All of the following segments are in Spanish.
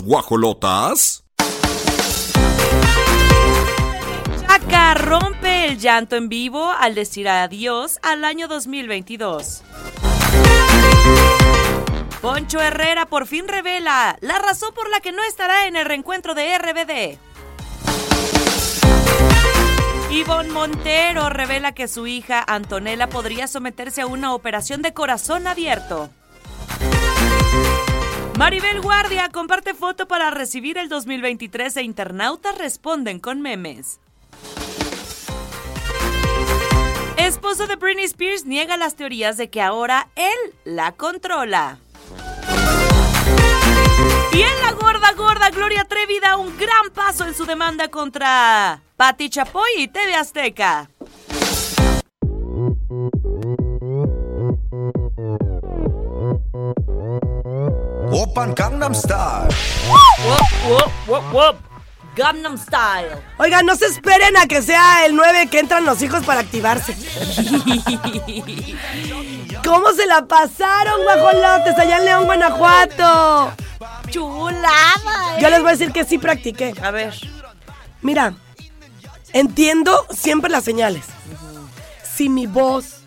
Guajolotas. Chaca rompe el llanto en vivo al decir adiós al año 2022. Poncho Herrera por fin revela la razón por la que no estará en el reencuentro de RBD. Ivonne Montero revela que su hija Antonella podría someterse a una operación de corazón abierto. Maribel Guardia comparte foto para recibir el 2023 e internautas responden con memes. Esposo de Britney Spears niega las teorías de que ahora él la controla. Y en la gorda gorda, Gloria Trevi da un gran paso en su demanda contra Patti Chapoy y TV Azteca. Gangnam Style. Wop, wop, wop, wop. Gangnam Style. Oigan, no se esperen a que sea el 9 que entran los hijos para activarse. ¿Cómo se la pasaron, guajolotes, allá en León, Guanajuato? Chulada. Yo les voy a decir que sí practiqué. A ver. Mira, entiendo siempre las señales. Si mi voz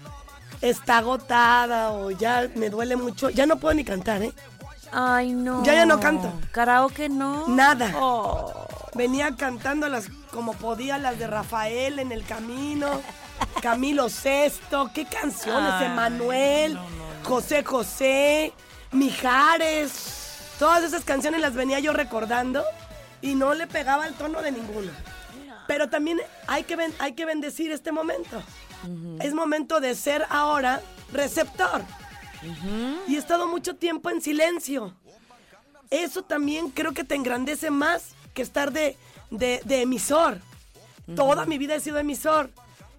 está agotada o ya me duele mucho, ya no puedo ni cantar, ¿eh? Ay, no. Ya, ya no canto. Karaoke no. Nada. Oh. Venía cantando las como podía, las de Rafael en el camino, Camilo Sesto, qué canciones, Ay, Emanuel, José José, Mijares. Todas esas canciones las venía yo recordando y no le pegaba el tono de ninguna. Pero también hay que, ben- hay que bendecir este momento. Es momento de ser ahora receptor. Y he estado mucho tiempo en silencio. Eso también creo que te engrandece más que estar de, de- de emisor. Toda mi vida he sido emisor.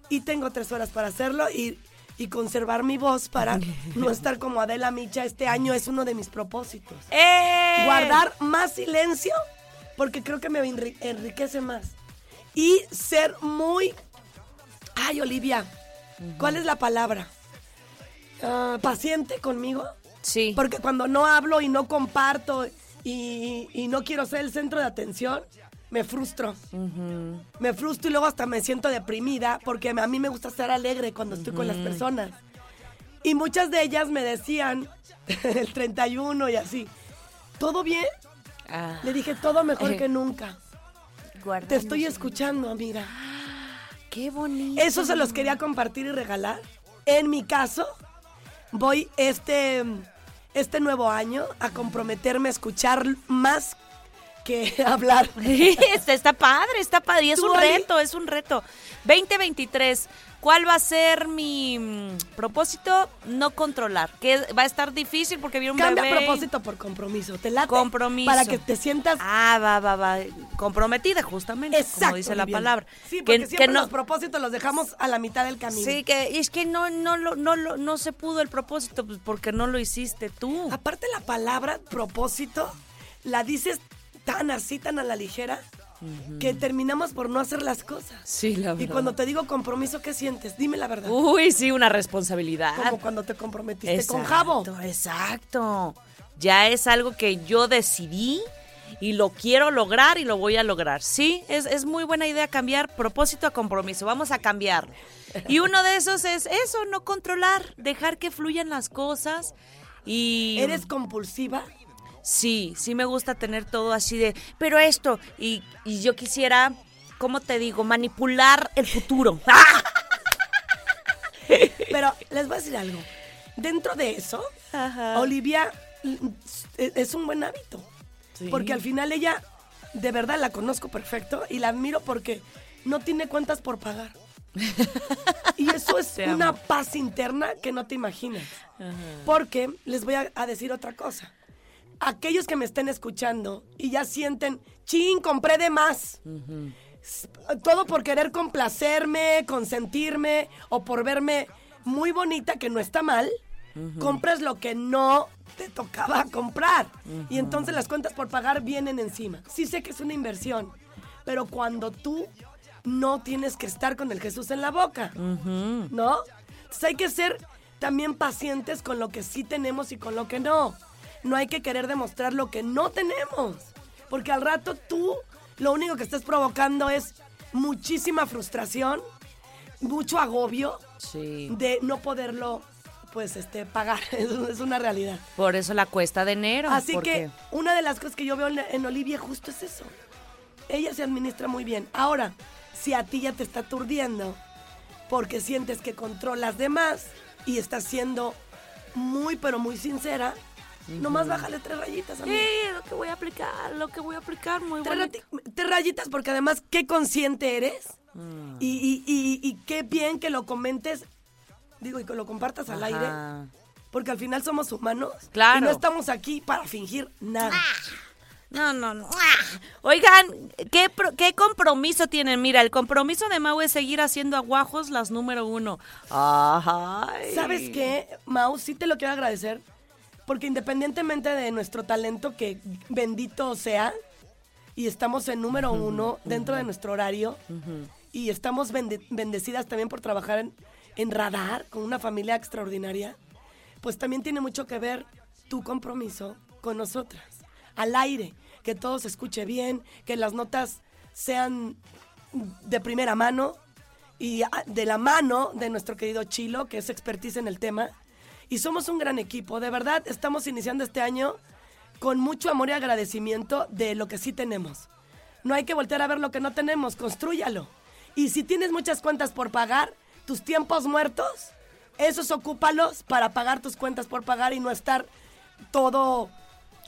Y tengo tres horas para hacerlo y, y conservar mi voz para no estar como Adela Micha. Este año es uno de mis propósitos. ¡Eh! Guardar más silencio porque creo que me enri- enriquece más. Y ser muy... Ay, Olivia, ¿cuál es la palabra? Ah, paciente conmigo. Sí. Porque cuando no hablo y no comparto y, y no quiero ser el centro de atención, me frustro. Me frustro y luego hasta me siento deprimida porque a mí me gusta estar alegre cuando estoy con las personas. Y muchas de ellas me decían, el 31 y así, ¿todo bien? Ah, Le dije, todo mejor Eh. que nunca. guardamos Te estoy escuchando, amiga. Qué bonito. Eso se los quería compartir y regalar. En mi caso, voy este, este nuevo año a comprometerme a escuchar más que hablar. está, está padre, está padre. Y es ¿Tú, un reto, es un reto. 2023. ¿Cuál va a ser mi mm, propósito? No controlar. Que va a estar difícil porque viene un Cambia bebé. propósito por compromiso. ¿Te late? Compromiso. Para que te sientas... Ah, va, va, va. Comprometida, justamente. Exacto, como dice la palabra. Sí, Que- porque que siempre no- los propósitos los dejamos a la mitad del camino. Sí, que es que no, no, lo- no, lo- no se pudo el propósito pues, porque no lo hiciste tú. Aparte la palabra propósito la dices tan así, tan a la ligera, que terminamos por no hacer las cosas. Sí, la Y cuando te digo compromiso, ¿qué sientes? Dime la verdad. Uy, sí, una responsabilidad. Como cuando te comprometiste Exacto, con Javo. Exacto. Ya es algo que yo decidí y lo quiero lograr y lo voy a lograr. Sí, es, es muy buena idea cambiar propósito a compromiso. Vamos a cambiarlo. Y uno de esos es eso, no controlar, dejar que fluyan las cosas. Y ¿Eres compulsiva? Sí, sí me gusta tener todo así de, pero esto, y, y yo quisiera, ¿cómo te digo? Manipular el futuro. ¡Ah! Pero les voy a decir algo. Dentro de eso, Ajá. Olivia es un buen hábito. Sí. Porque al final ella, de verdad la conozco perfecto y la admiro porque no tiene cuentas por pagar. Y eso es una paz interna que no te imaginas. Porque les voy a, a decir otra cosa. Aquellos que me estén escuchando y ya sienten, chin, compré de más. Todo por querer complacerme, consentirme o por verme muy bonita, que no está mal. Compras lo que no te tocaba comprar. Y entonces las cuentas por pagar vienen encima. Sí sé que es una inversión, pero cuando tú no tienes que estar con el Jesús en la boca, ¿no? Entonces hay que ser también pacientes con lo que sí tenemos y con lo que no. No hay que querer demostrar lo que no tenemos. Porque al rato tú lo único que estás provocando es muchísima frustración, mucho agobio Sí. de no poderlo pues este pagar. Es una realidad. Por eso la cuesta de enero. Así que una de las cosas que yo veo en, en Olivia justo es eso. Ella se administra muy bien. Ahora, si a ti ya te está aturdiendo porque sientes que controlas de más y estás siendo muy pero muy sincera, nomás bájale tres rayitas a mí. Sí, lo que voy a aplicar, lo que voy a aplicar, muy bueno. tres rayitas porque además qué consciente eres Mm. y, y- y- y qué bien que lo comentes, digo, y que lo compartas al aire. Porque al final somos humanos. Claro. Y no estamos aquí para fingir nada. No, no, no. ¡Ah! Oigan, ¿qué, ¿qué compromiso tienen? Mira, el compromiso de Mau es seguir haciendo aguajos las número uno. Ay. ¿Sabes qué, Mau? Sí te lo quiero agradecer. Porque independientemente de nuestro talento, que bendito sea, y estamos en número uno dentro de nuestro horario, y estamos bende- bendecidas también por trabajar en, en Radar con una familia extraordinaria, pues también tiene mucho que ver tu compromiso con nosotras. Al aire, que todo se escuche bien, que las notas sean de primera mano y ah, de la mano de nuestro querido Chilo, que es expertise en el tema. Y somos un gran equipo, de verdad, estamos iniciando este año con mucho amor y agradecimiento de lo que sí tenemos. No hay que voltear a ver lo que no tenemos, construyalo. Y si tienes muchas cuentas por pagar, tus tiempos muertos, esos ocúpalos para pagar tus cuentas por pagar y no estar todo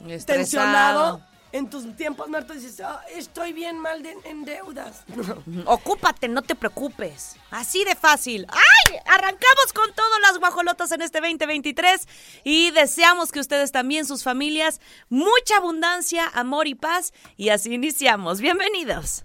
Estresado. tensionado en tus tiempos muertos dices, "Ah, estoy bien mal de- en deudas. Ocúpate, no te preocupes. Así de fácil. ¡Ay! Arrancamos con todas las guajolotas en este 2023 y deseamos que ustedes también, sus familias, mucha abundancia, amor y paz. Y así iniciamos. Bienvenidos.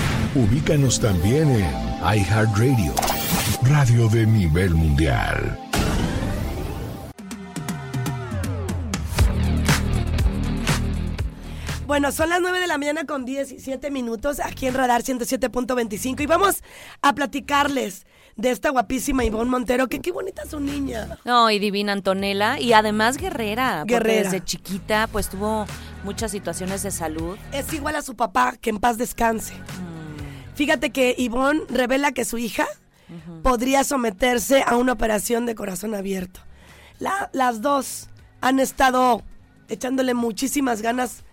Ubícanos también en iHeartRadio, radio de nivel mundial. Bueno, son las 9 de la mañana con 17 minutos aquí en Radar 107.25 y vamos a platicarles de esta guapísima Ivonne Montero, que qué bonita su niña. No, y divina Antonella. Y además guerrera. porque Guerrera. Desde chiquita, pues tuvo muchas situaciones de salud. Es igual a su papá, que en paz descanse. Fíjate que Ivonne revela que su hija podría someterse a una operación de corazón abierto. La- las dos han estado echándole muchísimas ganas.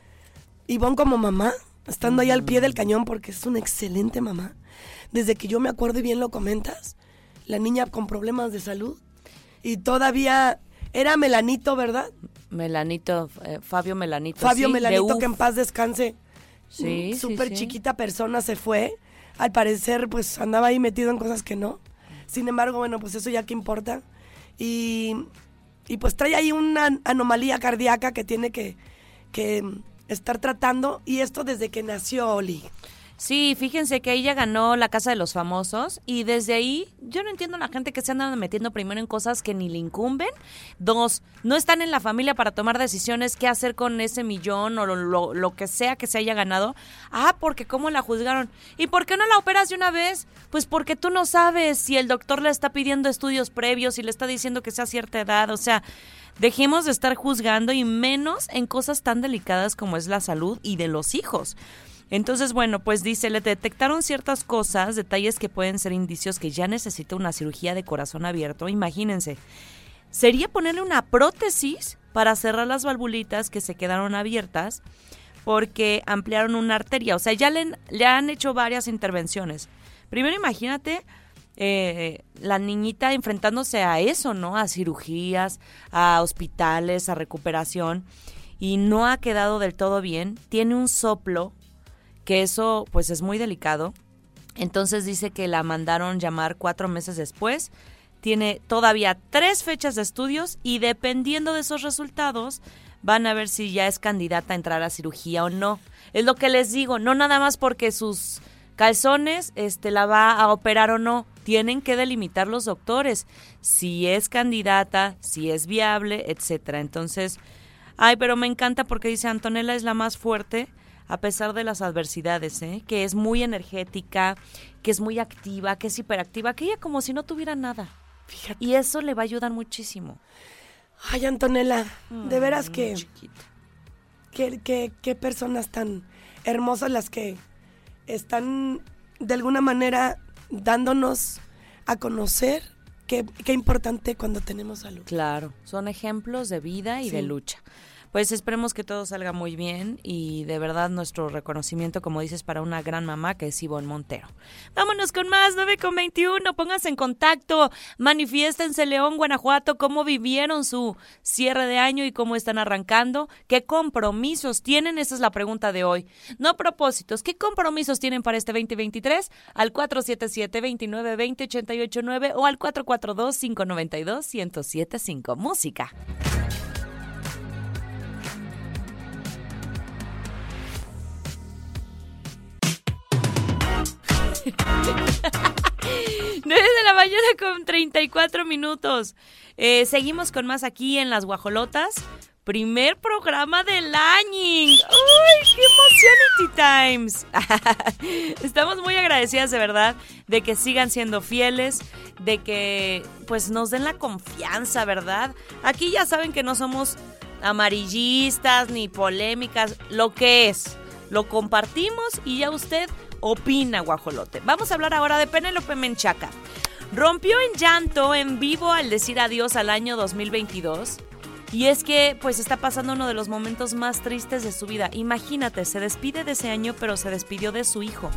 Ivonne como mamá, estando ahí al pie del cañón porque es una excelente mamá. Desde que yo me acuerdo y bien lo comentas, la niña con problemas de salud y todavía era Melanito, ¿verdad? Melanito, eh, Fabio Melanito. Fabio sí, Melanito, que en paz descanse. Sí, sí, Súper sí. chiquita persona se fue. Al parecer, pues andaba ahí metido en cosas que no. Sin embargo, bueno, pues eso ya que importa. Y, y pues trae ahí una anomalía cardíaca que tiene que, que estar tratando. Y esto desde que nació Oli. Sí, fíjense que ella ganó la Casa de los Famosos y desde ahí yo no entiendo a la gente que se anda metiendo primero en cosas que ni le incumben. Dos, no están en la familia para tomar decisiones qué hacer con ese millón o lo, lo- que sea que se haya ganado. Ah, porque cómo la juzgaron. ¿Y por qué no la operas de una vez? Pues porque tú no sabes si el doctor le está pidiendo estudios previos y le está diciendo que sea cierta edad. O sea, dejemos de estar juzgando y menos en cosas tan delicadas como es la salud y de los hijos. Entonces, bueno, pues dice, le detectaron ciertas cosas, detalles que pueden ser indicios que ya necesita una cirugía de corazón abierto. Imagínense, sería ponerle una prótesis para cerrar las valvulitas que se quedaron abiertas porque ampliaron una arteria. O sea, ya le, han hecho varias intervenciones. Primero imagínate eh, la niñita enfrentándose a eso, ¿no? A cirugías, a hospitales, a recuperación. Y no ha quedado del todo bien. Tiene un soplo, que eso pues es muy delicado. Entonces dice que la mandaron llamar cuatro meses después. Tiene todavía tres fechas de estudios y dependiendo de esos resultados van a ver si ya es candidata a entrar a cirugía o no. Es lo que les digo, no nada más porque sus calzones este, la va a operar o no. Tienen que delimitar los doctores si es candidata, si es viable, etcétera. Entonces, ay, pero me encanta porque dice Antonella es la más fuerte a pesar de las adversidades, ¿eh? que es muy energética, que es muy activa, que es hiperactiva, que ella como si no tuviera nada. Fíjate. Y eso le va a ayudar muchísimo. Ay, Antonella, de veras Mm, que, chiquita. que, que- qué personas tan hermosas las que están de alguna manera dándonos a conocer qué, qué importante cuando tenemos salud. Claro, son ejemplos de vida y de lucha. Pues esperemos que todo salga muy bien y de verdad nuestro reconocimiento, como dices, para una gran mamá que es Ivonne Montero. Vámonos con más, 9 con 21, pónganse en contacto, manifiéstense León, Guanajuato, cómo vivieron su cierre de año y cómo están arrancando, qué compromisos tienen, esa es la pregunta de hoy. No propósitos, ¿qué compromisos tienen para este 2023? Al 477-2920-889 o al 442-592-1075. Música. Nueve de la mañana con 34 minutos. Eh, seguimos con más aquí en Las Guajolotas. Primer programa del año. ¡Uy, qué emocionity times! Estamos muy agradecidas de verdad de que sigan siendo fieles, de que pues nos den la confianza, ¿verdad? Aquí ya saben que no somos amarillistas ni polémicas, lo que es. Lo compartimos y ya usted opina, guajolote. Vamos a hablar ahora de Penélope Menchaca. Rompió en llanto en vivo al decir adiós al año 2022. Y es que pues está pasando uno de los momentos más tristes de su vida. Imagínate, se despide de ese año, pero se despidió de su hijo.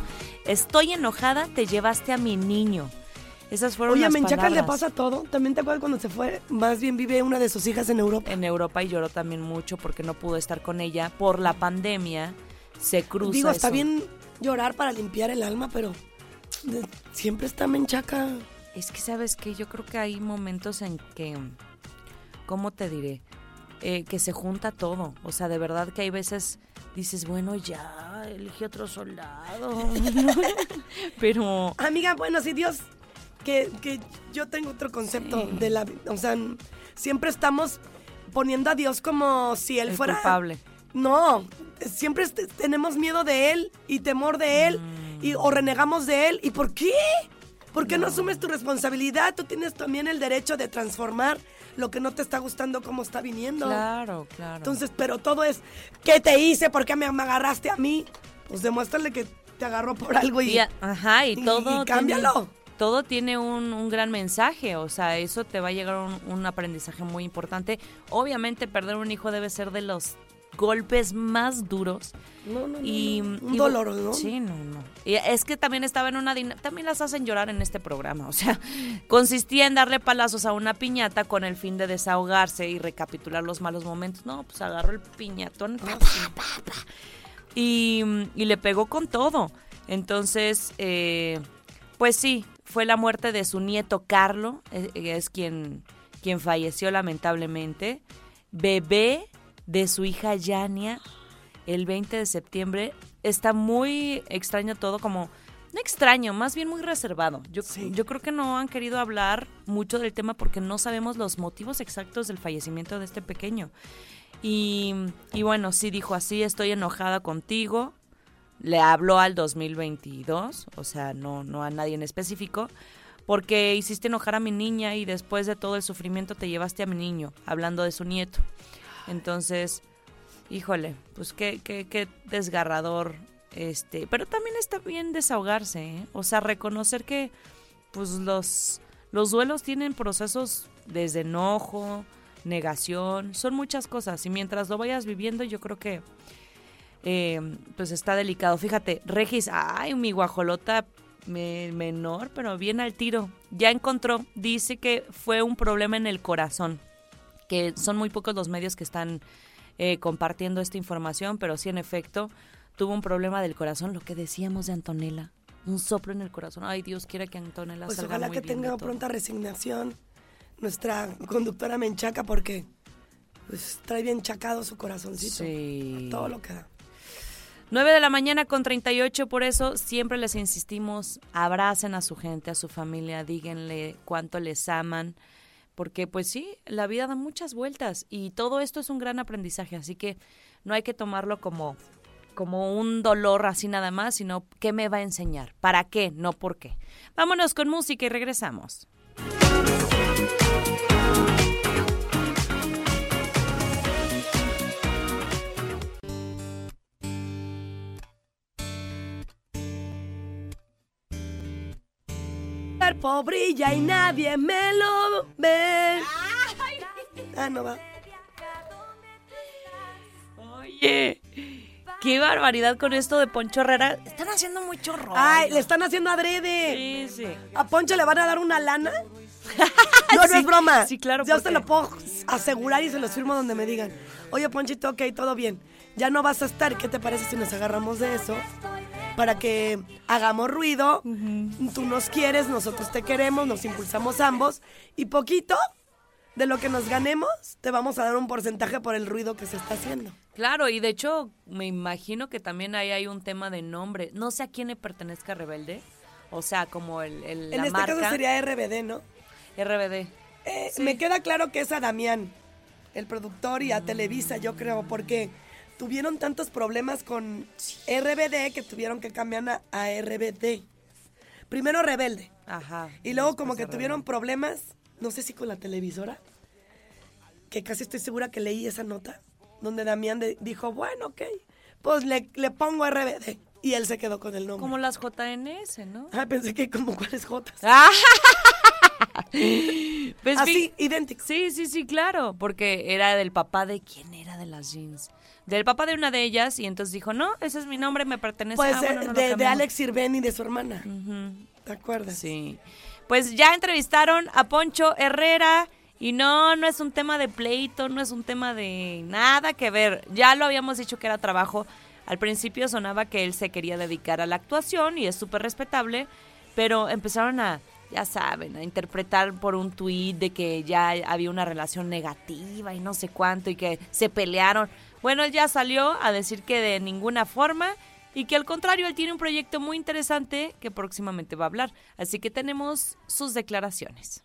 Estoy enojada, te llevaste a mi niño. Esas fueron Oye, a las Menchaca le pasa todo. ¿También te acuerdas cuando se fue? Más bien vive una de sus hijas en Europa. en Europa y lloró también mucho porque no pudo estar con ella por la pandemia. Se cruza Digo, está eso. bien llorar para limpiar el alma, pero siempre está Menchaca. Es que sabes que yo creo que hay momentos en que, ¿cómo te diré? Eh, que se junta todo. O sea, de verdad que hay veces dices, bueno, ya, elige otro soldado. Pero Amiga, bueno, si Dios, que, que yo tengo otro concepto Sí. de la vida. O sea, siempre estamos poniendo a Dios como si Él el fuera... culpable. No, siempre tenemos miedo de Él y temor de Él y, o renegamos de Él. ¿Y por qué? ¿Por qué no. asumes tu responsabilidad? Tú tienes también el derecho de transformar lo que no te está gustando como está viniendo. Claro, claro. Entonces, pero todo es, ¿qué te hice? ¿Por qué me, me agarraste a mí? Pues demuéstrale que te agarró por algo y, Y ajá, y y- todo. y tiene- cámbialo. todo tiene un, un gran mensaje, o sea, eso te va a llegar un, un aprendizaje muy importante. Obviamente, perder un hijo debe ser de los golpes más duros. No, no, no, Y, no, un y- dolor, ¿no? Sí, no, no. Y es que también estaba en una dinámica, también las hacen llorar en este programa, o sea, consistía en darle palazos a una piñata con el fin de desahogarse y recapitular los malos momentos. No, pues agarró el piñatón pa, pa, pa, pa, y, y le pegó con todo. Entonces, eh, pues sí, fue la muerte de su nieto Carlo, eh, es quien, quien falleció lamentablemente. Bebé de su hija Yania el 20 de septiembre. Está muy extraño todo, como no extraño, más bien muy reservado. Yo, Sí. yo creo que no han querido hablar mucho del tema porque no sabemos los motivos exactos del fallecimiento de este pequeño. Y, y bueno, sí dijo así, estoy enojada contigo. Le habló al 2022, o sea, no, no a nadie en específico, porque hiciste enojar a mi niña y después de todo el sufrimiento te llevaste a mi niño, hablando de su nieto. Entonces, híjole, pues qué, qué, qué desgarrador. Este, pero también está bien desahogarse, ¿eh? O sea, reconocer que pues los, los duelos tienen procesos desde enojo, negación, son muchas cosas. Y mientras lo vayas viviendo, yo creo que eh, pues está delicado. Fíjate, Regis, ay, mi guajolota me- menor, pero bien al tiro. Ya encontró, dice que fue un problema en el corazón, que son muy pocos los medios que están eh, compartiendo esta información, pero sí en efecto tuvo un problema del corazón, lo que decíamos de Antonella. un soplo en el corazón. Ay, Dios quiera que Antonella Pues salga ojalá muy que bien tenga pronta resignación nuestra conductora Menchaca porque pues, trae bien chacado su corazoncito. Sí. Todo lo que da. 9 de la mañana con 38, por eso siempre les insistimos, abracen a su gente, a su familia, díganle cuánto les aman, porque pues sí, la vida da muchas vueltas y todo esto es un gran aprendizaje, así que no hay que tomarlo como como un dolor así nada más, sino qué me va a enseñar, para qué, no por qué. Vámonos con música y regresamos. Cuerpo brilla y nadie me lo ve. Ah, no va. Oye, qué barbaridad con esto de Poncho Herrera. Están haciendo mucho rollo. Ay, le están haciendo adrede. Sí, sí. ¿A Poncho le van a dar una lana? No, no es broma. sí, claro, Yo ¿por se lo puedo asegurar y se los firmo donde me digan. Oye, Ponchito, ok, todo bien. Ya no vas a estar. ¿Qué te parece si nos agarramos de eso? Para que hagamos ruido. Tú nos quieres, nosotros te queremos, nos impulsamos ambos. Y poquito de lo que nos ganemos, te vamos a dar un porcentaje por el ruido que se está haciendo. Claro, y de hecho me imagino que también ahí hay un tema de nombre. No sé a quién le pertenezca Rebelde. O sea, como el, el- En la este marca caso sería RBD, ¿no? RBD. Eh, Me queda claro que es a Damián, el productor, y a Televisa, yo creo, porque tuvieron tantos problemas con RBD que tuvieron que cambiar a, a RBD. Primero Rebelde, Ajá. y luego como que tuvieron problemas, no sé si con la televisora, que casi estoy segura que leí esa nota, donde Damián de- dijo, bueno, ok, pues le, le pongo RBD, y él se quedó con el nombre. Como las JNS, ¿no? Ah, pensé que como cuáles Jotas. Ah. Pues Así, idéntico. Sí, sí, sí, claro, porque era del papá de quién era de las jeans. Del papá de una de ellas y entonces dijo, no, ese es mi nombre, me pertenece. Pues Ah, eh, bueno, no lo de. Alex Sirven y de su hermana. ¿Te acuerdas? Sí. Pues ya entrevistaron a Poncho Herrera y no, no es un tema de pleito, no es un tema de nada que ver. Ya lo habíamos dicho que era trabajo. Al principio sonaba que él se quería dedicar a la actuación y es súper respetable, pero empezaron a, ya saben, a interpretar por un tuit de que ya había una relación negativa y no sé cuánto y que se pelearon. Bueno, él ya salió a decir que de ninguna forma y que al contrario, él tiene un proyecto muy interesante que próximamente va a hablar. Así que tenemos sus declaraciones.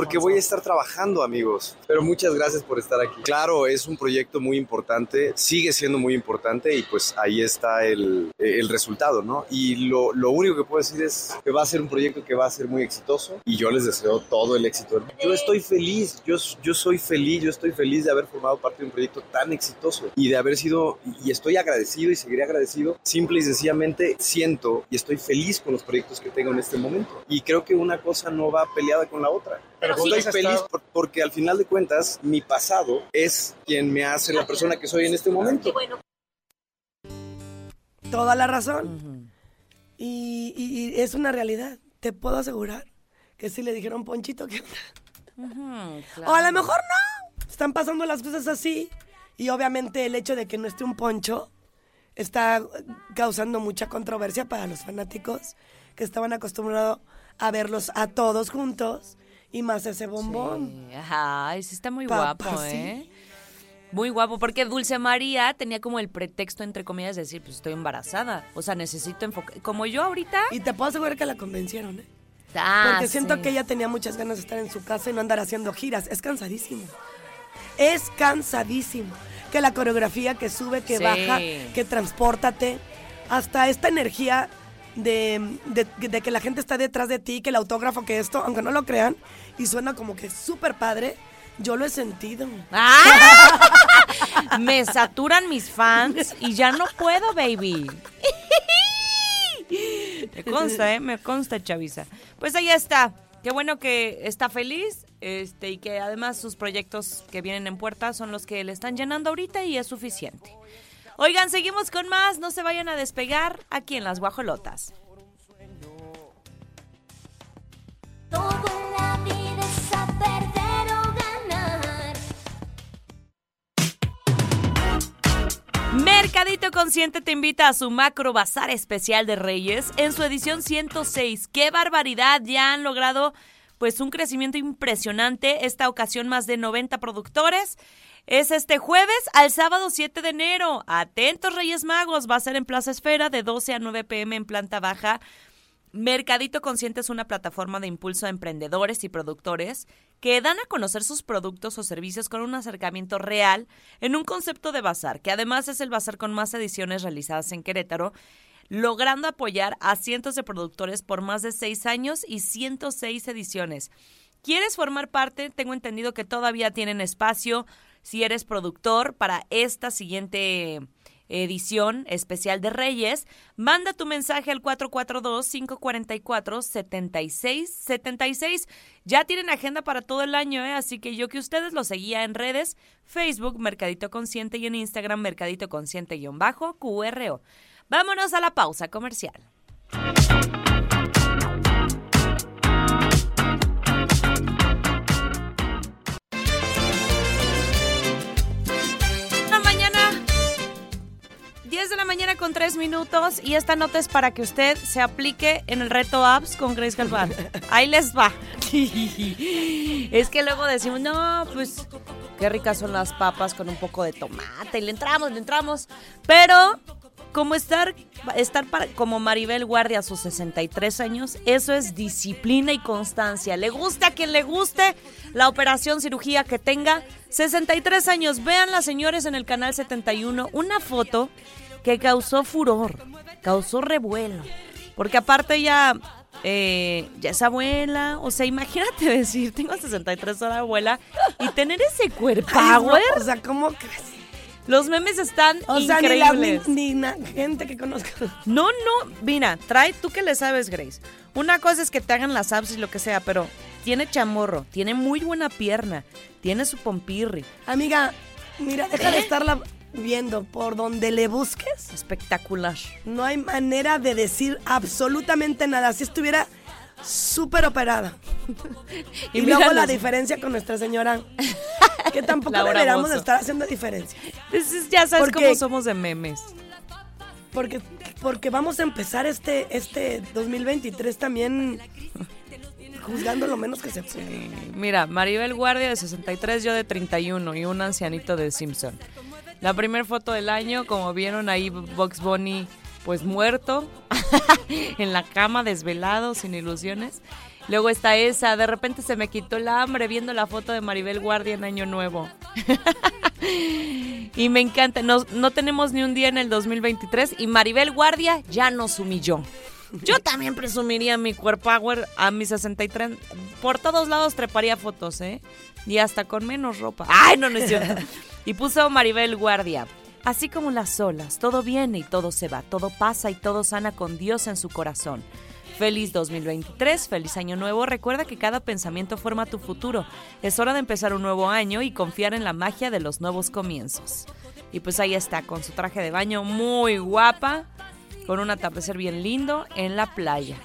Porque voy a estar trabajando, amigos. Pero muchas gracias por estar aquí. Claro, es un proyecto muy importante, sigue siendo muy importante y pues ahí está el, el resultado, ¿no? Y lo, lo único que puedo decir es que va a ser un proyecto que va a ser muy exitoso y yo les deseo todo el éxito. Yo estoy feliz, yo, yo soy feliz, yo estoy feliz de haber formado parte de un proyecto tan exitoso y de haber sido, y estoy agradecido y seguiré agradecido. Simple y sencillamente siento y estoy feliz con los proyectos que tengo en este momento. Y creo que una cosa no va peleada con la otra. Pero estoy sí has feliz estado- por- porque al final de cuentas mi pasado es quien me hace la persona que soy en este momento. Toda la razón. y, y- y es una realidad. Te puedo asegurar que si le dijeron Ponchito, ¿qué onda? O a lo mejor no. Están pasando las cosas así. Y obviamente el hecho de que no esté un poncho está causando mucha controversia para los fanáticos que estaban acostumbrados a verlos a todos juntos y más ese bombón. Sí, Ay, sí está muy Papá, guapo, sí. ¿eh? Muy guapo, porque Dulce María tenía como el pretexto, entre comillas, de decir, pues estoy embarazada. O sea, necesito enfocar. Como yo ahorita. Y te puedo asegurar que la convencieron, ¿eh? Ah, Porque siento sí. que ella tenía muchas ganas de estar en su casa y no andar haciendo giras. Es cansadísimo. Es cansadísimo. Que la coreografía que sube, que Sí. baja, que transpórtate. Hasta esta energía de, de- de que la gente está detrás de ti, que el autógrafo, que esto, aunque no lo crean, y suena como que súper padre, yo lo he sentido. ¡Ah! Me saturan mis fans y ya no puedo, baby. Me consta, ¿eh? Me consta, Chavisa. Pues ahí está. Qué bueno que está feliz este, y que además sus proyectos que vienen en puerta son los que le están llenando ahorita y es suficiente. Oigan, seguimos con más. No se vayan a despegar aquí en Las Guajolotas. Todo en la vida es a perder o ganar. Mercadito Consciente te invita a su macro bazar especial de Reyes en su edición 106. ¡Qué barbaridad! Ya han logrado pues un crecimiento impresionante. Esta ocasión más de 90 productores. Es este jueves al sábado 7 de enero. Atentos Reyes Magos. Va a ser en Plaza Esfera de 12 a 9 pm en planta baja. Mercadito Consciente es una plataforma de impulso a emprendedores y productores que dan a conocer sus productos o servicios con un acercamiento real en un concepto de bazar, que además es el bazar con más ediciones realizadas en Querétaro, logrando apoyar a cientos de productores por más de seis años y 106 ediciones. ¿Quieres formar parte? Tengo entendido que todavía tienen espacio si eres productor para esta siguiente edición especial de Reyes, manda tu mensaje al 442-544-7676. Ya tienen agenda para todo el año, ¿eh? así que yo que ustedes lo seguía en redes, Facebook, Mercadito Consciente y en Instagram, Mercadito Consciente-QRO. Vámonos a la pausa comercial. 10 de la mañana con 3 minutos y esta nota es para que usted se aplique en el reto apps con Grace Galván. Ahí les va. Es que luego decimos, no, pues qué ricas son las papas con un poco de tomate y le entramos, le entramos. Pero como estar, estar para, como Maribel Guardia a sus 63 años, eso es disciplina y constancia. Le guste a quien le guste la operación cirugía que tenga. 63 años, véanla señores en el canal 71, una foto que causó furor, causó revuelo. Porque aparte ya, eh, ya es abuela, o sea, imagínate decir, tengo 63 horas abuela y tener ese cuerpo Ay, no, power. o sea, ¿cómo crees? Los memes están O sea, ni, la, increíbles. ni, gente que conozca. No, no, mira, trae tú que le sabes, Grace. Una cosa es que te hagan las apps y lo que sea, pero tiene chamorro, tiene muy buena pierna, tiene su pompirri, Amiga, mira, deja ¿Eh? de estarla viendo. Por donde le busques, espectacular. no hay manera de decir absolutamente nada. Si estuviera súper operada. Y, Y luego la diferencia con nuestra señora, que tampoco deberíamos estar haciendo diferencia. Entonces, ya sabes Porque- cómo somos de memes. Porque, porque vamos a empezar este, este 2023 también juzgando lo menos que se puede. Mira, Maribel Guardia de 63, yo de 31 y un ancianito de Simpson. La primera foto del año, como vieron ahí, Box Bunny, pues muerto, en la cama, desvelado, sin ilusiones. Luego está esa, de repente se me quitó el hambre viendo la foto de Maribel Guardia en Año Nuevo. y me encanta, no, no tenemos ni un día en el 2023 y Maribel Guardia ya nos humilló. Yo también presumiría mi cuerpo power a mis 63. Por todos lados treparía fotos, ¿eh? Y hasta con menos ropa. Ay, no, no es cierto. Y puso Maribel Guardia. Así como las olas, todo viene y todo se va, todo pasa y todo sana con Dios en su corazón. Feliz 2023, feliz año nuevo. Recuerda que cada pensamiento forma tu futuro. Es hora de empezar un nuevo año y confiar en la magia de los nuevos comienzos. Y pues ahí está, con su traje de baño muy guapa, con un atardecer bien lindo en la playa.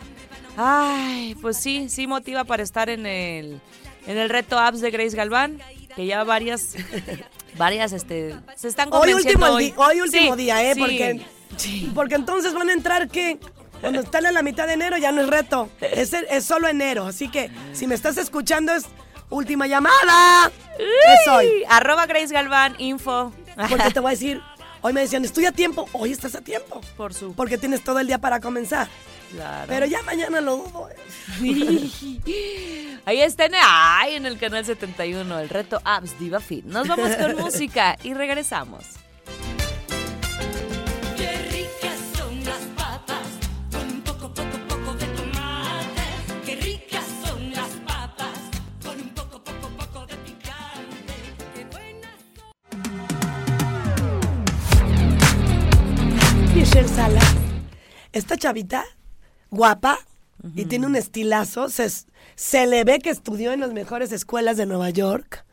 Ay, pues sí, sí motiva para estar en el, en el reto apps de Grace Galván, que ya varias, varias, este, se están Hoy convenciendo último, di- hoy último Sí, día, ¿eh? sí, Porque, sí. porque entonces van a entrar que cuando están a la mitad de enero ya no es reto, es, es solo enero. Así que si me estás escuchando es última llamada. Es hoy. Sí, Arroba Grace Galván, info. Porque te voy a decir, hoy me decían, estoy a tiempo, hoy estás a tiempo. Por su. Porque tienes todo el día para comenzar. Claro. Pero ya mañana lo dudo. ¿eh? Ahí está en, ay, en el canal 71, el reto Apps Diva Fit. Nos vamos con música y regresamos. Esta chavita, guapa, y tiene un estilazo. Se, se le ve que estudió en las mejores escuelas de Nueva York.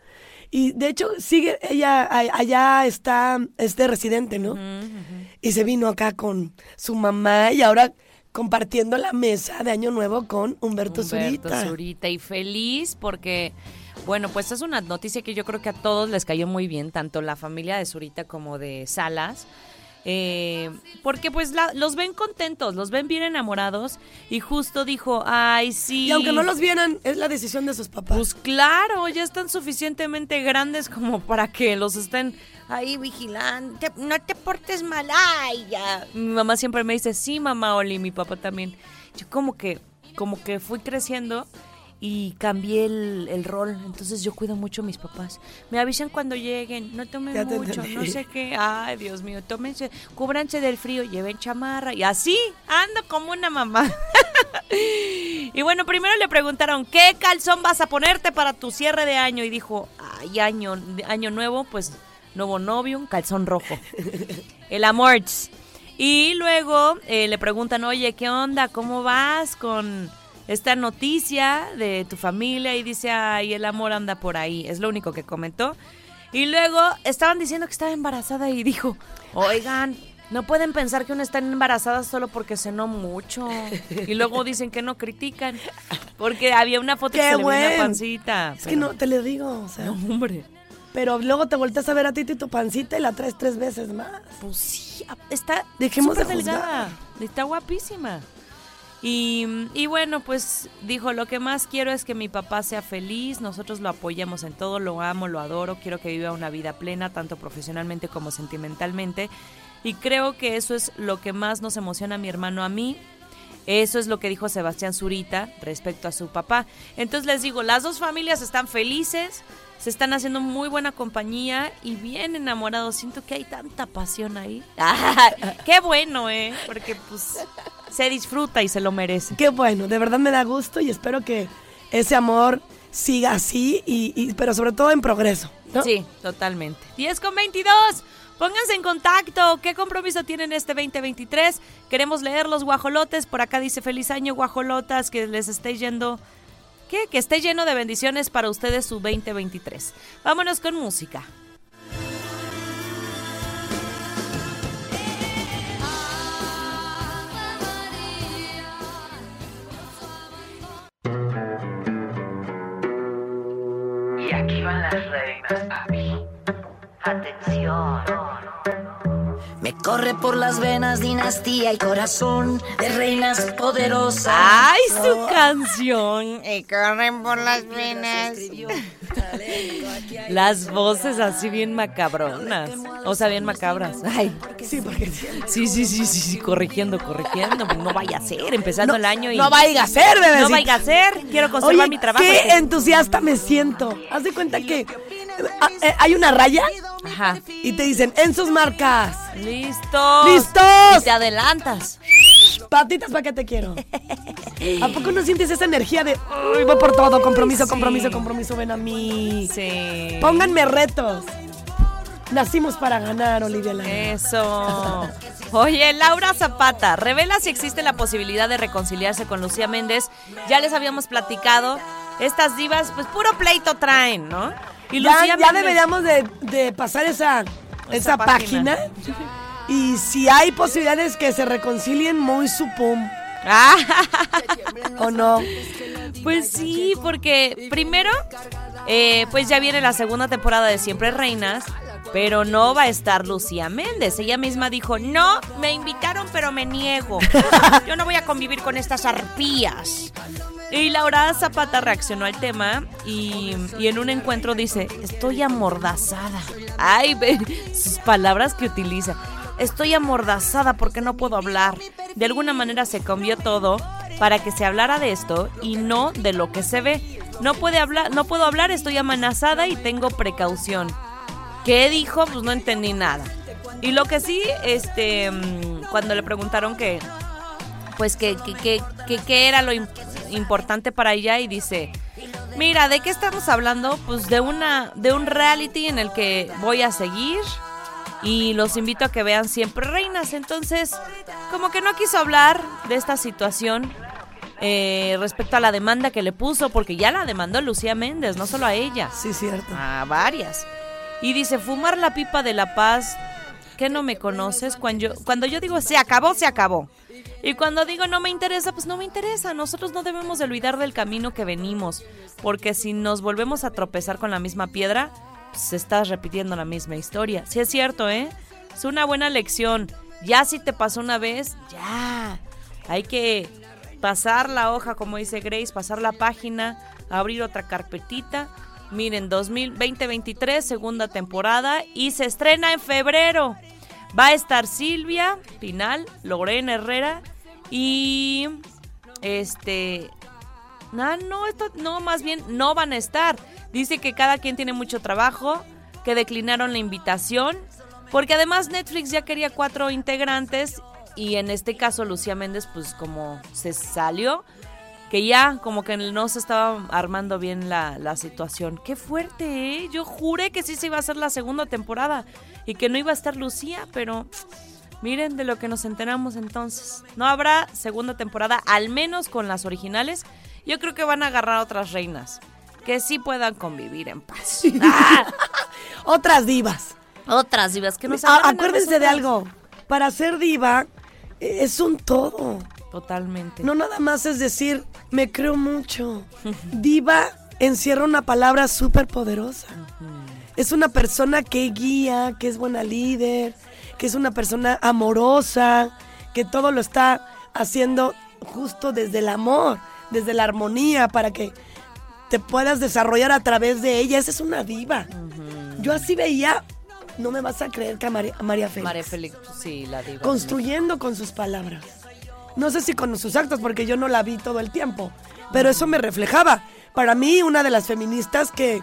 Y de hecho, sigue, ella allá está, es de residente, ¿no? Y se vino acá con su mamá y ahora compartiendo la mesa de Año Nuevo con Humberto, Humberto Zurita. Zurita. Y feliz porque, bueno, pues es una noticia que yo creo que a todos les cayó muy bien, tanto la familia de Zurita como de Salas. Eh, porque pues la- los ven contentos, los ven bien enamorados y justo dijo, ay, sí. Y aunque no los vieran, es la decisión de sus papás. Pues claro, ya están suficientemente grandes como para que los estén ahí vigilando. Te- no te portes mal, ay, ya. Mi mamá siempre me dice, sí, mamá Oli, mi papá también. Yo como que, como que fui creciendo y cambié el, el rol. Entonces yo cuido mucho a mis papás. Me avisan cuando lleguen, no tomen Ya mucho, no sé qué. Ay, Dios mío, tómense, cúbranse del frío, lleven chamarra. Y así ando como una mamá. Y bueno, primero le preguntaron, ¿qué calzón vas a ponerte para tu cierre de año? Y dijo, ay, año, año nuevo, pues nuevo novio, un calzón rojo. El amorts. Y luego eh, le preguntan, oye, ¿qué onda? ¿Cómo vas con esta noticia de tu familia? Y dice, ay, el amor anda por ahí. Es lo único que comentó. Y luego estaban diciendo que estaba embarazada y dijo, oigan, no pueden pensar que uno está embarazada solo porque cenó mucho. Y luego dicen que no critican. Porque había una foto que ¡Qué se le una pancita. Es que no, te lo digo, o sea. No, hombre. Pero luego te volteas a ver a ti y tu pancita y la traes tres veces más. Pues sí, está Dejemos de delgada. Está guapísima. Y, bueno, pues dijo, lo que más quiero es que mi papá sea feliz, nosotros lo apoyamos en todo, lo amo, lo adoro, quiero que viva una vida plena, tanto profesionalmente como sentimentalmente. Y creo que eso es lo que más nos emociona a mi hermano a mí. Eso es lo que dijo Sebastián Zurita respecto a su papá. Entonces les digo, las dos familias están felices, se están haciendo muy buena compañía y bien enamorados. Siento que hay tanta pasión ahí. ¡Ah! ¡Qué bueno, eh! Porque pues se disfruta y se lo merece. Qué bueno, de verdad me da gusto y espero que ese amor siga así, y, y- pero sobre todo en progreso. ¿no? Sí, totalmente. 10 con 22. Pónganse en contacto. ¿Qué compromiso tienen este 2023? Queremos leer los guajolotes. Por acá dice feliz año guajolotas. Que les esté yendo... ¿Qué? Que esté lleno de bendiciones para ustedes su 2023. Vámonos con música. Atención. Me corre por las venas dinastía y corazón de reinas poderosas. ¡Ay, su canción! Y corren por las venas. Las voces así bien macabronas. O sea, bien macabras. Ay, Sí, porque sí, sí, sí, sí, sí, corrigiendo, corrigiendo. No vaya a ser, empezando el año y... no vaya a ser, bebé. No vaya a ser, quiero conservar Oye, mi trabajo. qué entusiasta me siento. Haz de cuenta que hay una raya Ajá. y te dicen en sus marcas. ¡Listos! ¡Listos! Y te adelantas. Patitas para que te quiero. ¿A poco no sientes esa energía de "Uy, voy por todo, compromiso, sí. compromiso, compromiso, ven a mí? Sí. Pónganme retos. Nacimos para ganar, Olivia Lara. Eso. Oye, Laura Zapata revela si existe la posibilidad de reconciliarse con Lucía Méndez. Ya les habíamos platicado. Estas divas, pues puro pleito traen, ¿no? Y ya, Lucía ya deberíamos de, de pasar esa, esa, página. página. Y si hay posibilidades que se reconcilien, muy supum. Ah, ¿O no? pues sí, porque primero, eh, pues ya viene la segunda temporada de Siempre Reinas, pero no va a estar Lucía Méndez. Ella misma dijo, no, me invitaron, pero me niego. Yo no voy a convivir con estas arpías. Y Laura Zapata reaccionó al tema y, y en un encuentro dice, estoy amordazada. Ay, ve sus palabras que utiliza. Estoy amordazada porque no puedo hablar. De alguna manera se cambió todo para que se hablara de esto y no de lo que se ve. No puede hablar, no puedo hablar, estoy amenazada y tengo precaución. ¿Qué dijo? Pues no entendí nada. Y lo que sí, este, mm, cuando le preguntaron que, pues que, que, que, que- que era lo importante para ella y dice, mira, ¿de qué estamos hablando? Pues de una, de un reality en el que voy a seguir y los invito a que vean siempre reinas. Entonces, como que no quiso hablar de esta situación eh, respecto a la demanda que le puso, porque ya la demandó Lucía Méndez, no solo a ella Sí, cierto. a varias. Y dice, fumar la pipa de la paz, que no me conoces, cuando yo, cuando yo digo se acabó, se acabó. Y cuando digo no me interesa, pues no me interesa. Nosotros no debemos de olvidar del camino que venimos, porque si nos volvemos a tropezar con la misma piedra, pues estás repitiendo la misma historia. Sí es cierto, ¿eh? Es una buena lección. Ya si te pasó una vez, ya. Hay que pasar la hoja, como dice Grace, pasar la página, abrir otra carpetita. Miren, 2023, segunda temporada y se estrena en febrero. Va a estar Silvia Pinal, Lorena Herrera y este no, no, esto, no, más bien no van a estar. Dice que cada quien tiene mucho trabajo, que declinaron la invitación, porque además Netflix ya quería cuatro integrantes y en este caso Lucía Méndez, pues como se salió, que ya como que no se estaba armando bien la, la situación. Qué fuerte, ¿eh? Yo juré que sí se iba a hacer la segunda temporada y que no iba a estar Lucía, pero miren de lo que nos enteramos entonces. No habrá segunda temporada, al menos con las originales. Yo creo que van a agarrar a otras reinas que sí puedan convivir en paz. Ah, Otras divas. otras divas que no se A- agarren a acuérdense de algo. Para ser diva eh, es un todo. Totalmente. No nada más es decir, me creo mucho. Diva encierra una palabra súper poderosa. Es una persona que guía, que es buena líder, que es una persona amorosa, que todo lo está haciendo justo desde el amor, desde la armonía, para que te puedas desarrollar a través de ella. Esa es una diva. Yo así veía, no me vas a creer que a María, a María Félix. María Félix, sí, la diva. construyendo con sus palabras. No sé si con sus actos, porque yo no la vi todo el tiempo, pero eso me reflejaba. Para mí, una de las feministas que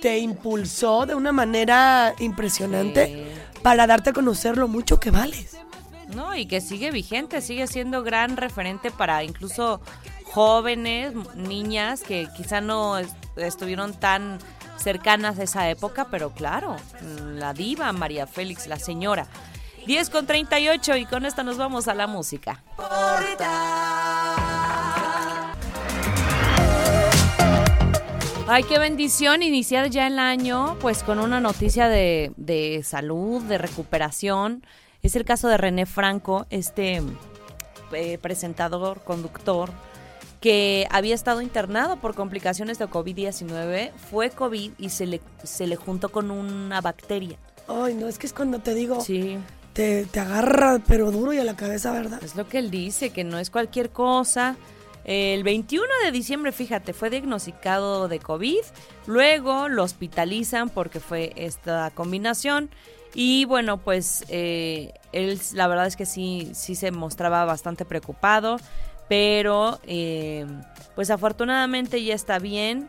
te impulsó de una manera impresionante para darte a conocer lo mucho que vales. No, y que sigue vigente, sigue siendo gran referente para incluso jóvenes, niñas que quizá no es- estuvieron tan cercanas a esa época, pero claro, la diva María Félix, la señora. 10 con 38 y con esta nos vamos a la música. Ay, qué bendición iniciar ya el año, pues con una noticia de, de salud, de recuperación. Es el caso de René Franco, este eh, presentador, conductor, que había estado internado por complicaciones de COVID-19. Fue COVID y se le, se le juntó con una bacteria. Ay, no, es que es cuando te digo, Sí, te, agarra pero duro y a la cabeza, ¿verdad? es lo que él dice, que no es cualquier cosa. El 21 de diciembre, fíjate, fue diagnosticado de COVID. Luego lo hospitalizan porque fue esta combinación. Y bueno, pues eh, él la verdad es que sí, sí se mostraba bastante preocupado. Pero eh, pues afortunadamente ya está bien.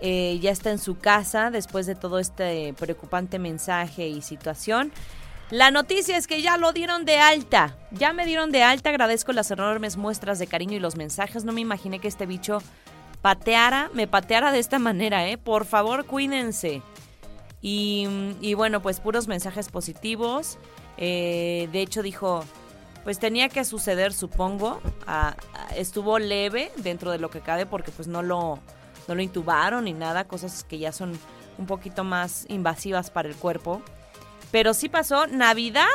eh, ya está en su casa después de todo este preocupante mensaje y situación. La noticia es que ya lo dieron de alta. Ya me dieron de alta. Agradezco las enormes muestras de cariño y los mensajes. No me imaginé que este bicho pateara, me pateara de esta manera, ¿eh? Por favor, cuídense. Y, bueno, pues puros mensajes positivos. Eh, de hecho, dijo, pues tenía que suceder, supongo. Ah, estuvo leve dentro de lo que cabe porque pues no lo, no lo intubaron ni nada. Cosas que ya son un poquito más invasivas para el cuerpo. Pero sí pasó Navidad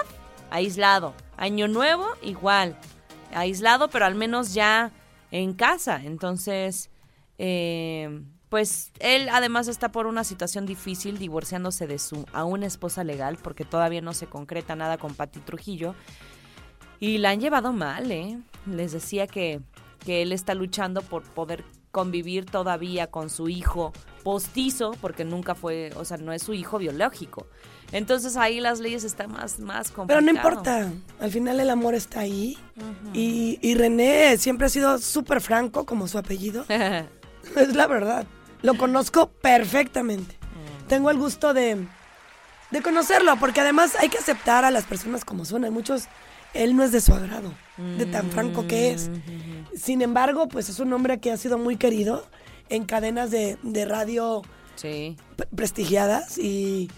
aislado, Año Nuevo igual, aislado, pero al menos ya en casa. Entonces, eh, pues él además está por una situación difícil, divorciándose de su aún esposa legal, porque todavía no se concreta nada con Pati Trujillo. Y la han llevado mal, ¿eh? Les decía que, que él está luchando por poder convivir todavía con su hijo postizo, porque nunca fue, o sea, no es su hijo biológico. Entonces ahí las leyes están más, más Pero complicadas. no importa, al final el amor está ahí. y, y René siempre ha sido súper franco, como su apellido. Es la verdad. Lo conozco perfectamente. Tengo el gusto de, de conocerlo, porque además hay que aceptar a las personas como son. Hay muchos, él no es de su agrado, de tan franco que es. Sin embargo, pues es un hombre que ha sido muy querido en cadenas de, de radio sí. prestigiadas y,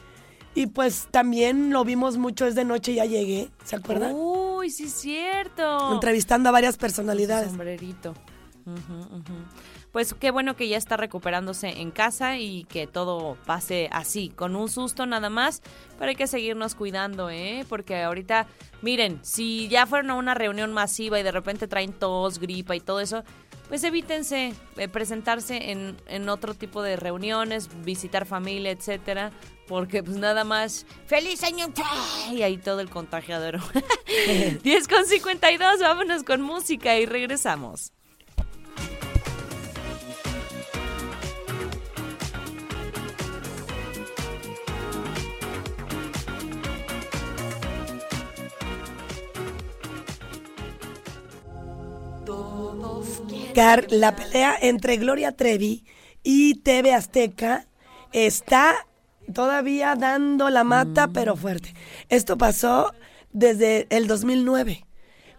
y pues también lo vimos mucho, es de noche ya llegué, ¿se acuerdan? Uy, sí es cierto. Entrevistando a varias personalidades. sombrerito. Ujú, ujú. Pues qué bueno que ya está recuperándose en casa y que todo pase así, con un susto nada más, pero hay que seguirnos cuidando, ¿eh? Porque ahorita, miren, si ya fueron a una reunión masiva y de repente traen tos, gripa y todo eso, pues evítense eh, presentarse en, en otro tipo de reuniones, visitar familia, etcétera, porque pues nada más feliz año y ahí todo el contagiadero. 10 con 52, vámonos con música y regresamos. Car- La pelea entre Gloria Trevi y TV Azteca está todavía dando la mata, pero fuerte. Esto pasó desde el 2009,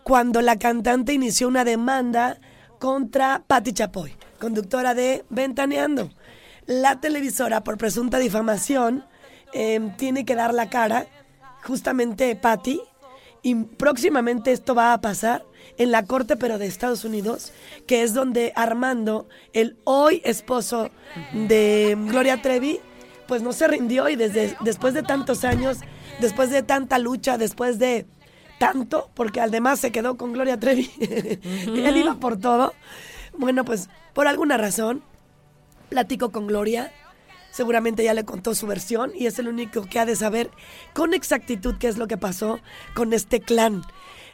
cuando la cantante inició una demanda contra Patti Chapoy, conductora de Ventaneando. La televisora, por presunta difamación, em, tiene que dar la cara, justamente Patti, y próximamente esto va a pasar en la corte, pero de Estados Unidos, que es donde Armando, el hoy esposo de Gloria Trevi, pues no se rindió y desde después de tantos años, después de tanta lucha, después de tanto, porque además se quedó con Gloria Trevi, él iba por todo. Bueno, pues por alguna razón, platico con Gloria, seguramente ya le contó su versión y es el único que ha de saber con exactitud qué es lo que pasó con este clan.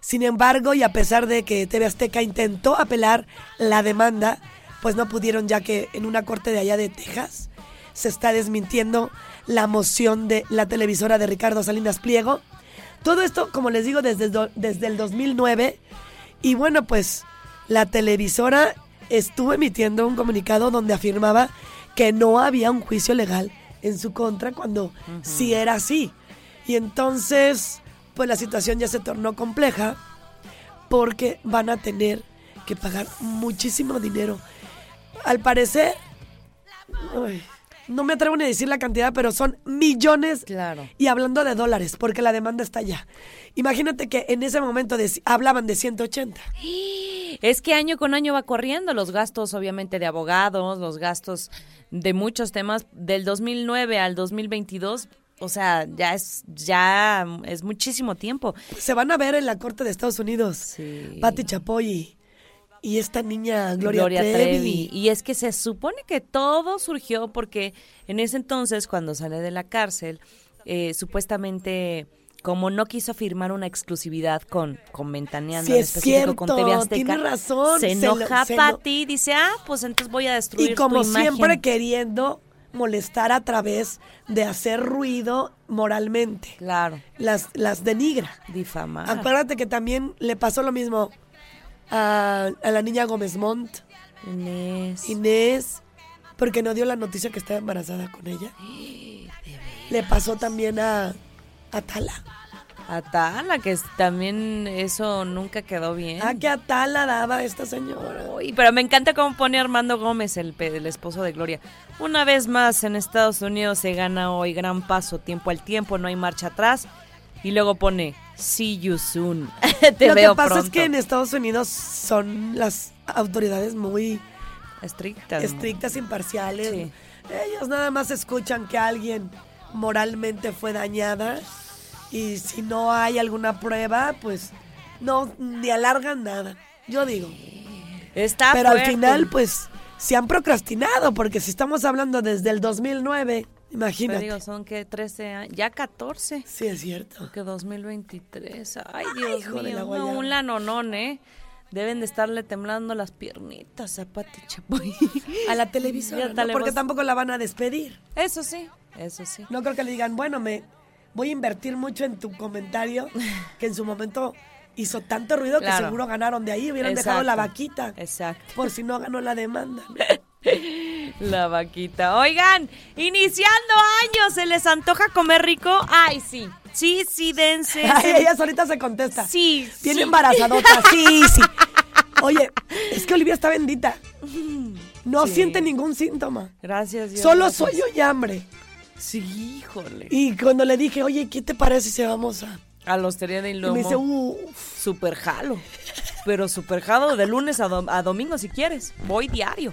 Sin embargo, y a pesar de que TV Azteca intentó apelar la demanda, pues no pudieron ya que en una corte de allá de Texas se está desmintiendo la moción de la televisora de Ricardo Salinas Pliego. Todo esto, como les digo, desde, desde el 2009. Y bueno, pues la televisora estuvo emitiendo un comunicado donde afirmaba que no había un juicio legal en su contra cuando sí era así. Y entonces, pues la situación ya se tornó compleja porque van a tener que pagar muchísimo dinero. Al parecer, no me atrevo ni a decir la cantidad, pero son millones. Claro. Y hablando de dólares, porque la demanda está allá. Imagínate que en ese momento hablaban de 180. Es que año con año va corriendo los gastos, obviamente, de abogados, los gastos de muchos temas. Del 2009 al 2022, o sea, ya es, ya es muchísimo tiempo. Se van a ver en la corte de Estados Unidos. Sí. Patti Chapoy y, esta niña Gloria, Trevi. Trevi. Y es que se supone que todo surgió porque en ese entonces, cuando sale de la cárcel, eh, supuestamente como no quiso firmar una exclusividad con, con Ventaneando, Sí, en es específico con cierto, TV Azteca, tiene razón, se se lo- enoja se lo- Pati y dice, ah, pues entonces voy a destruir Y como tu imagen. siempre queriendo molestar a través de hacer ruido moralmente. Claro, Las, las denigra. difamar. Acuérdate que también le pasó lo mismo a, a la niña Gómez Montt, Inés. Inés, porque no dio la noticia que estaba embarazada con ella. Le pasó también a, a Tala. Atala, que también eso nunca quedó bien. Ah, que a Tala daba esta señora. Uy, pero me encanta cómo pone Armando Gómez, el, el esposo de Gloria. Una vez más, en Estados Unidos se gana hoy gran paso, tiempo al tiempo, no hay marcha atrás. Y luego pone, see you soon. Te Lo veo que pasa pronto. es que en Estados Unidos son las autoridades muy Estrictas. estrictas, imparciales. Sí. Ellos nada más escuchan que alguien moralmente fue dañada y si no hay alguna prueba, pues no ni alargan nada. Yo digo. Está Pero al final, pues, se han procrastinado, porque si estamos hablando desde el 2009, Te imagínate. digo, son que 13 años, ya 14. Sí, es cierto. Porque 2023. Ay, Dios la mío. No, un lanonón, ¿eh? Deben de estarle temblando las piernitas a Pati Chapoy. A la televisora, porque tampoco la van a despedir. Eso sí, eso sí. No creo que le digan, bueno, me voy a invertir mucho en tu comentario, que en su momento hizo tanto ruido que seguro ganaron de ahí, hubieran dejado la vaquita, Exacto. por si no ganó la demanda. La vaquita. Oigan, iniciando años, ¿se les antoja comer rico? Ay, sí. Sí, sí, dense. Ay, ella solita se contesta. Sí, Viene sí. embarazadota, sí, sí. Oye, es que Olivia está bendita. No Sí. siente ningún síntoma. Gracias, Dios. Solo gracias. soy yo y hambre. Sí, híjole. Y cuando le dije, oye, ¿qué te parece si vamos a...? A la hostería de Y Lomo. me dice, uff. Super jalo. Pero super jalo de lunes a, dom- a domingo si quieres. Voy diario.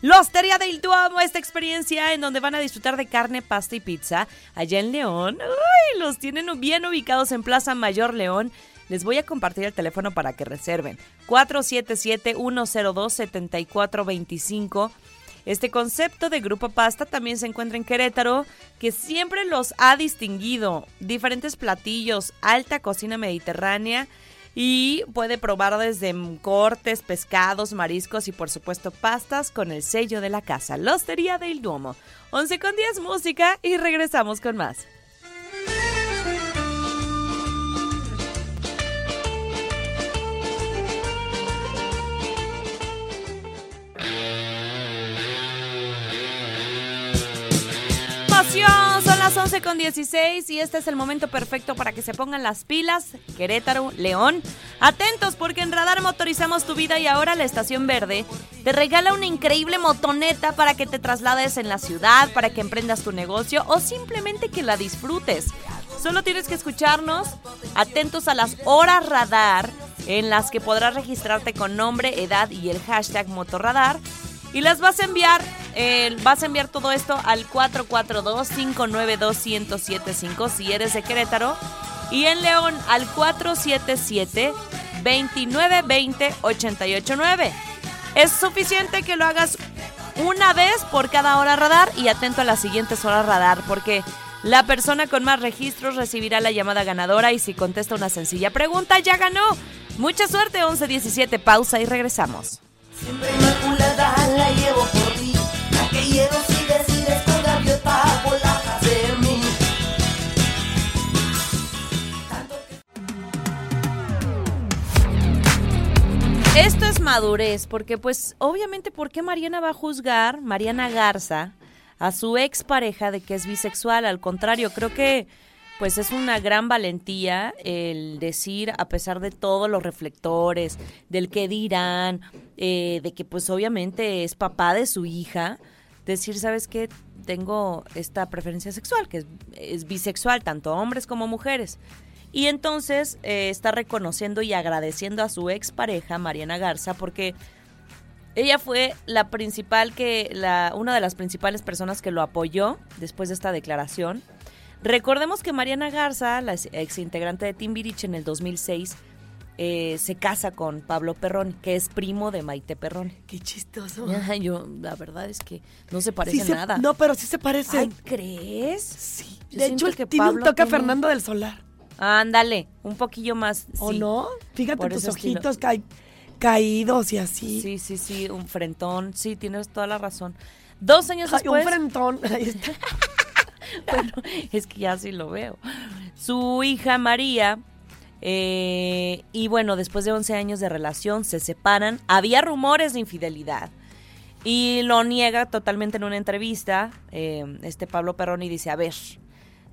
La Hostería del Duomo, esta experiencia en donde van a disfrutar de carne, pasta y pizza allá en León. Ay, los tienen bien ubicados en Plaza Mayor León. Les voy a compartir el teléfono para que reserven. 477-102-7425. Este concepto de Grupo Pasta también se encuentra en Querétaro, que siempre los ha distinguido. Diferentes platillos, alta cocina mediterránea y puede probar desde cortes, pescados, mariscos y por supuesto pastas con el sello de la casa. La Hostería del Duomo. 11 con 10 música y regresamos con más. Son las 11 con 16 y este es el momento perfecto para que se pongan las pilas. Querétaro, León. Atentos porque en Radar motorizamos tu vida y ahora la Estación Verde te regala una increíble motoneta para que te traslades en la ciudad, para que emprendas tu negocio o simplemente que la disfrutes. Solo tienes que escucharnos atentos a las horas radar en las que podrás registrarte con nombre, edad y el hashtag motorradar y las vas a enviar, eh, vas a enviar todo esto al 442-592-1075 si eres de Querétaro. Y en León al 477-2920-889. Es suficiente que lo hagas una vez por cada hora radar y atento a las siguientes horas radar porque la persona con más registros recibirá la llamada ganadora y si contesta una sencilla pregunta ya ganó. Mucha suerte 1117, pausa y regresamos. Siempre inmaculada la llevo por ti. La que llevo si decides de mí. Esto es madurez, porque pues obviamente, ¿por qué Mariana va a juzgar, Mariana Garza, a su expareja de que es bisexual? Al contrario, creo que pues es una gran valentía el decir, a pesar de todos los reflectores, del que dirán, eh, de que pues obviamente es papá de su hija, decir, ¿sabes qué? Tengo esta preferencia sexual, que es, bisexual, tanto hombres como mujeres. Y entonces eh, está reconociendo y agradeciendo a su expareja, Mariana Garza, porque ella fue la principal que, la, una de las principales personas que lo apoyó después de esta declaración. Recordemos que Mariana Garza, la ex integrante de Timbiriche en el 2006, eh, se casa con Pablo Perrón, que es primo de Maite Perrón. Qué chistoso. Ay, Yo, la verdad es que no se parece Sí se- nada. No, pero sí se parecen. Ay, ¿crees? sí. yo De hecho, que él tiene un Pablo toque a tiene- Fernando del Solar. Ándale, un poquillo más. ¿O sí. no? Fíjate tus ojitos ca- caídos y así. Sí, sí, sí, un frentón. Sí, tienes toda la razón. Dos años Ay, después. un frentón. Ahí está. bueno, es que ya sí lo veo. Su hija María, eh, y bueno, después de 11 años de relación, se separan. Había rumores de infidelidad. Y lo niega totalmente en una entrevista. eh, este Pablo Perroni dice, a ver,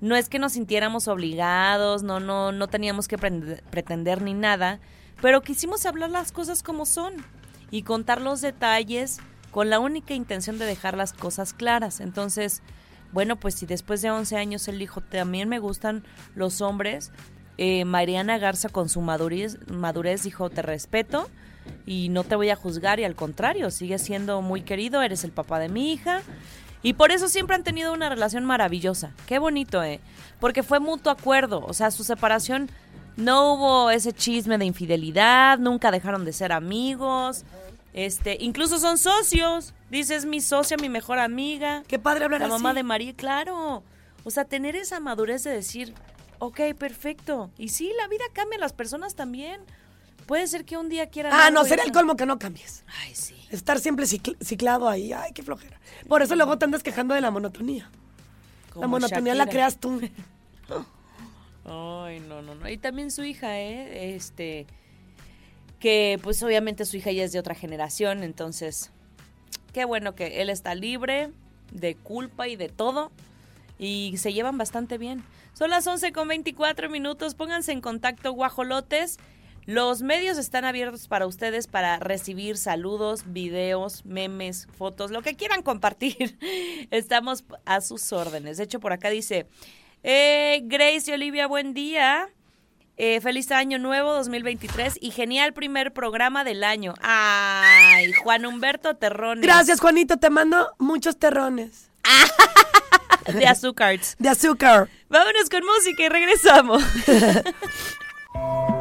no es que nos sintiéramos obligados, no, no, no teníamos que pretender ni nada, pero quisimos hablar las cosas como son y contar los detalles con la única intención de dejar las cosas claras. Entonces, bueno, pues si después de 11 años él dijo, también me gustan los hombres, eh, Mariana Garza con su madurez, madurez dijo, te respeto y no te voy a juzgar y al contrario, sigues siendo muy querido, eres el papá de mi hija. Y por eso siempre han tenido una relación maravillosa. Qué bonito, ¿eh? Porque fue mutuo acuerdo. O sea, su separación no hubo ese chisme de infidelidad, nunca dejaron de ser amigos. Este, incluso son socios. Dices mi socia, mi mejor amiga. Qué padre hablar La así. mamá de María, claro. O sea, tener esa madurez de decir, ok, perfecto. Y sí, la vida cambia, las personas también. Puede ser que un día quieran. Ah, no, y sería el colmo que no cambies. Ay, sí. Estar siempre cicl- ciclado ahí. Ay, qué flojera. Por eso luego te andas quejando de la monotonía. la monotonía la creas tú. Ay, no, no, no. Y también su hija, ¿eh? Este, que pues obviamente su hija ya es de otra generación, entonces, qué bueno que él está libre de culpa y de todo y se llevan bastante bien. Son las 11 con 24 minutos, pónganse en contacto, guajolotes. Los medios están abiertos para ustedes para recibir saludos, videos, memes, fotos, lo que quieran compartir. Estamos a sus órdenes. De hecho, por acá dice, eh, Grace y Olivia, buen día. Eh, feliz año nuevo 2023 y genial primer programa del año. Ay, Juan Humberto Terrones. Gracias, Juanito. Te mando muchos terrones De azúcar. de azúcar. Vámonos con música y regresamos.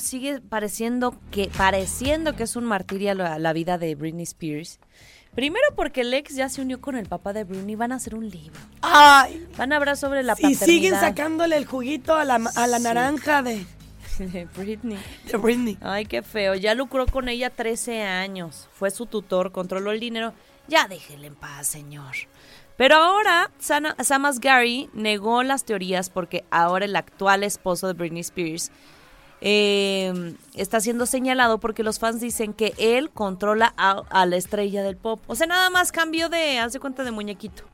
Sigue pareciendo que pareciendo que es un martirio la, la vida de Britney Spears. Primero porque el ex ya se unió con el papá de Britney, van a hacer un libro. Ay, Van a hablar sobre la y paternidad siguen sacándole el juguito a la, a la Sí. naranja de, de Britney. de Britney. Ay, qué feo. Ya lucró con ella 13 años. Fue su tutor, controló el dinero. Ya déjele en paz, señor. Pero ahora, Sana- Sam Asghari negó las teorías porque ahora el actual esposo de Britney Spears eh, está siendo señalado porque los fans dicen que él controla a, la estrella del pop. O sea, nada más cambió de, haz de cuenta, de muñequito.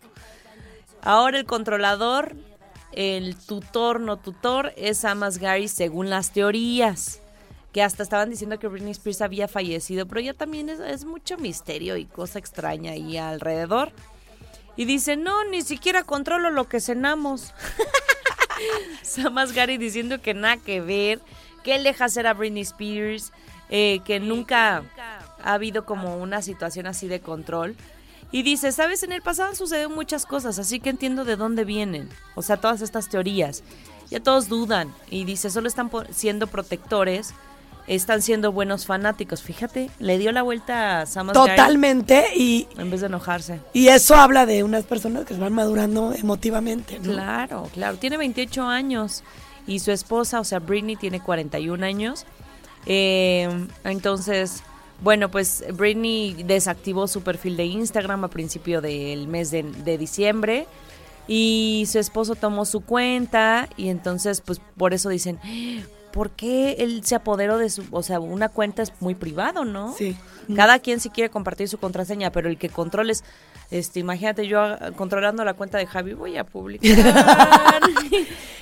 Ahora el controlador, el tutor, no tutor, es Sam Asghari según las teorías. Que hasta estaban diciendo que Britney Spears había fallecido, pero ya también es, es mucho misterio y cosa extraña ahí alrededor. Y dice, no, ni siquiera controlo lo que cenamos. Sam Asghari diciendo que nada que ver, que él deja hacer a Britney Spears, eh, que nunca ha habido como una situación así de control. Y dice, sabes, en el pasado han sucedido muchas cosas, así que entiendo de dónde vienen. O sea, todas estas teorías. Ya todos dudan. Y dice, solo están siendo protectores, están siendo buenos fanáticos. Fíjate, le dio la vuelta a Sam Asghari Totalmente. Y, en vez de enojarse. y eso habla de unas personas que se van madurando emotivamente. ¿no? Claro, claro. Tiene 28 años y su esposa, o sea, Britney, tiene 41 años. Eh, entonces, bueno, pues Britney desactivó su perfil de Instagram a principio del mes de, de diciembre y su esposo tomó su cuenta y entonces, pues por eso dicen, ¿por qué él se apoderó de su, o sea, una cuenta es muy privado, ¿no? Sí. Cada quien si quiere compartir su contraseña, pero el que controles, este, imagínate yo ah, controlando la cuenta de Javi, voy a publicar.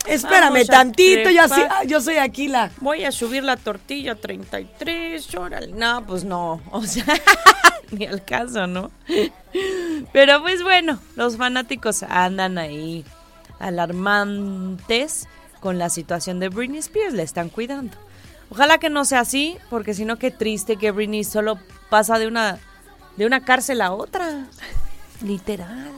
Espérame tantito, yo, así, ah, yo soy aquí la... Voy a subir la tortilla 33, órale. No, pues no, o sea, ni al caso, ¿no? Pero pues bueno, los fanáticos andan ahí alarmantes con la situación de Britney Spears, le están cuidando. Ojalá que no sea así, porque si no, qué triste que Britney solo pasa de una, de una cárcel a otra. Literal.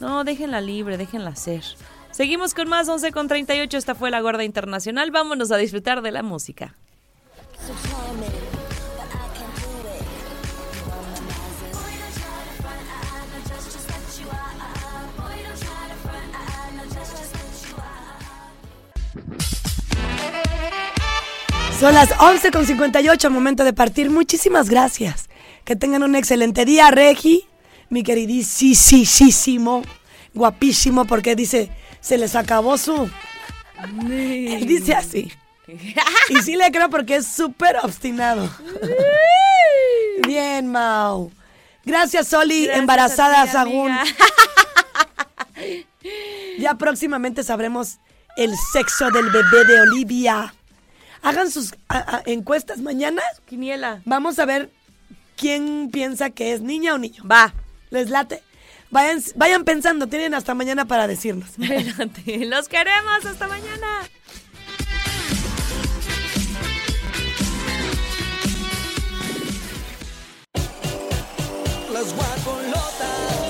No, déjenla libre, déjenla ser. Seguimos con más 11 con 38. Esta fue la Gorda Internacional. Vámonos a disfrutar de la música. Son las 11 con 58, momento de partir. Muchísimas gracias. Que tengan un excelente día, Regi. Mi queridísimo, guapísimo, porque dice, se les acabó su... Él dice así. Y sí le creo porque es súper obstinado. Bien, Mau. Gracias, Soli, Gracias embarazada, a ti, Sagún. Ya próximamente sabremos el sexo del bebé de Olivia. Hagan sus a- a- encuestas mañana. Quiniela. Vamos a ver quién piensa que es niña o niño. Va. ¿Les late? Vayan, vayan pensando, tienen hasta mañana para decirnos. Los queremos. Hasta mañana. Las guajolotas.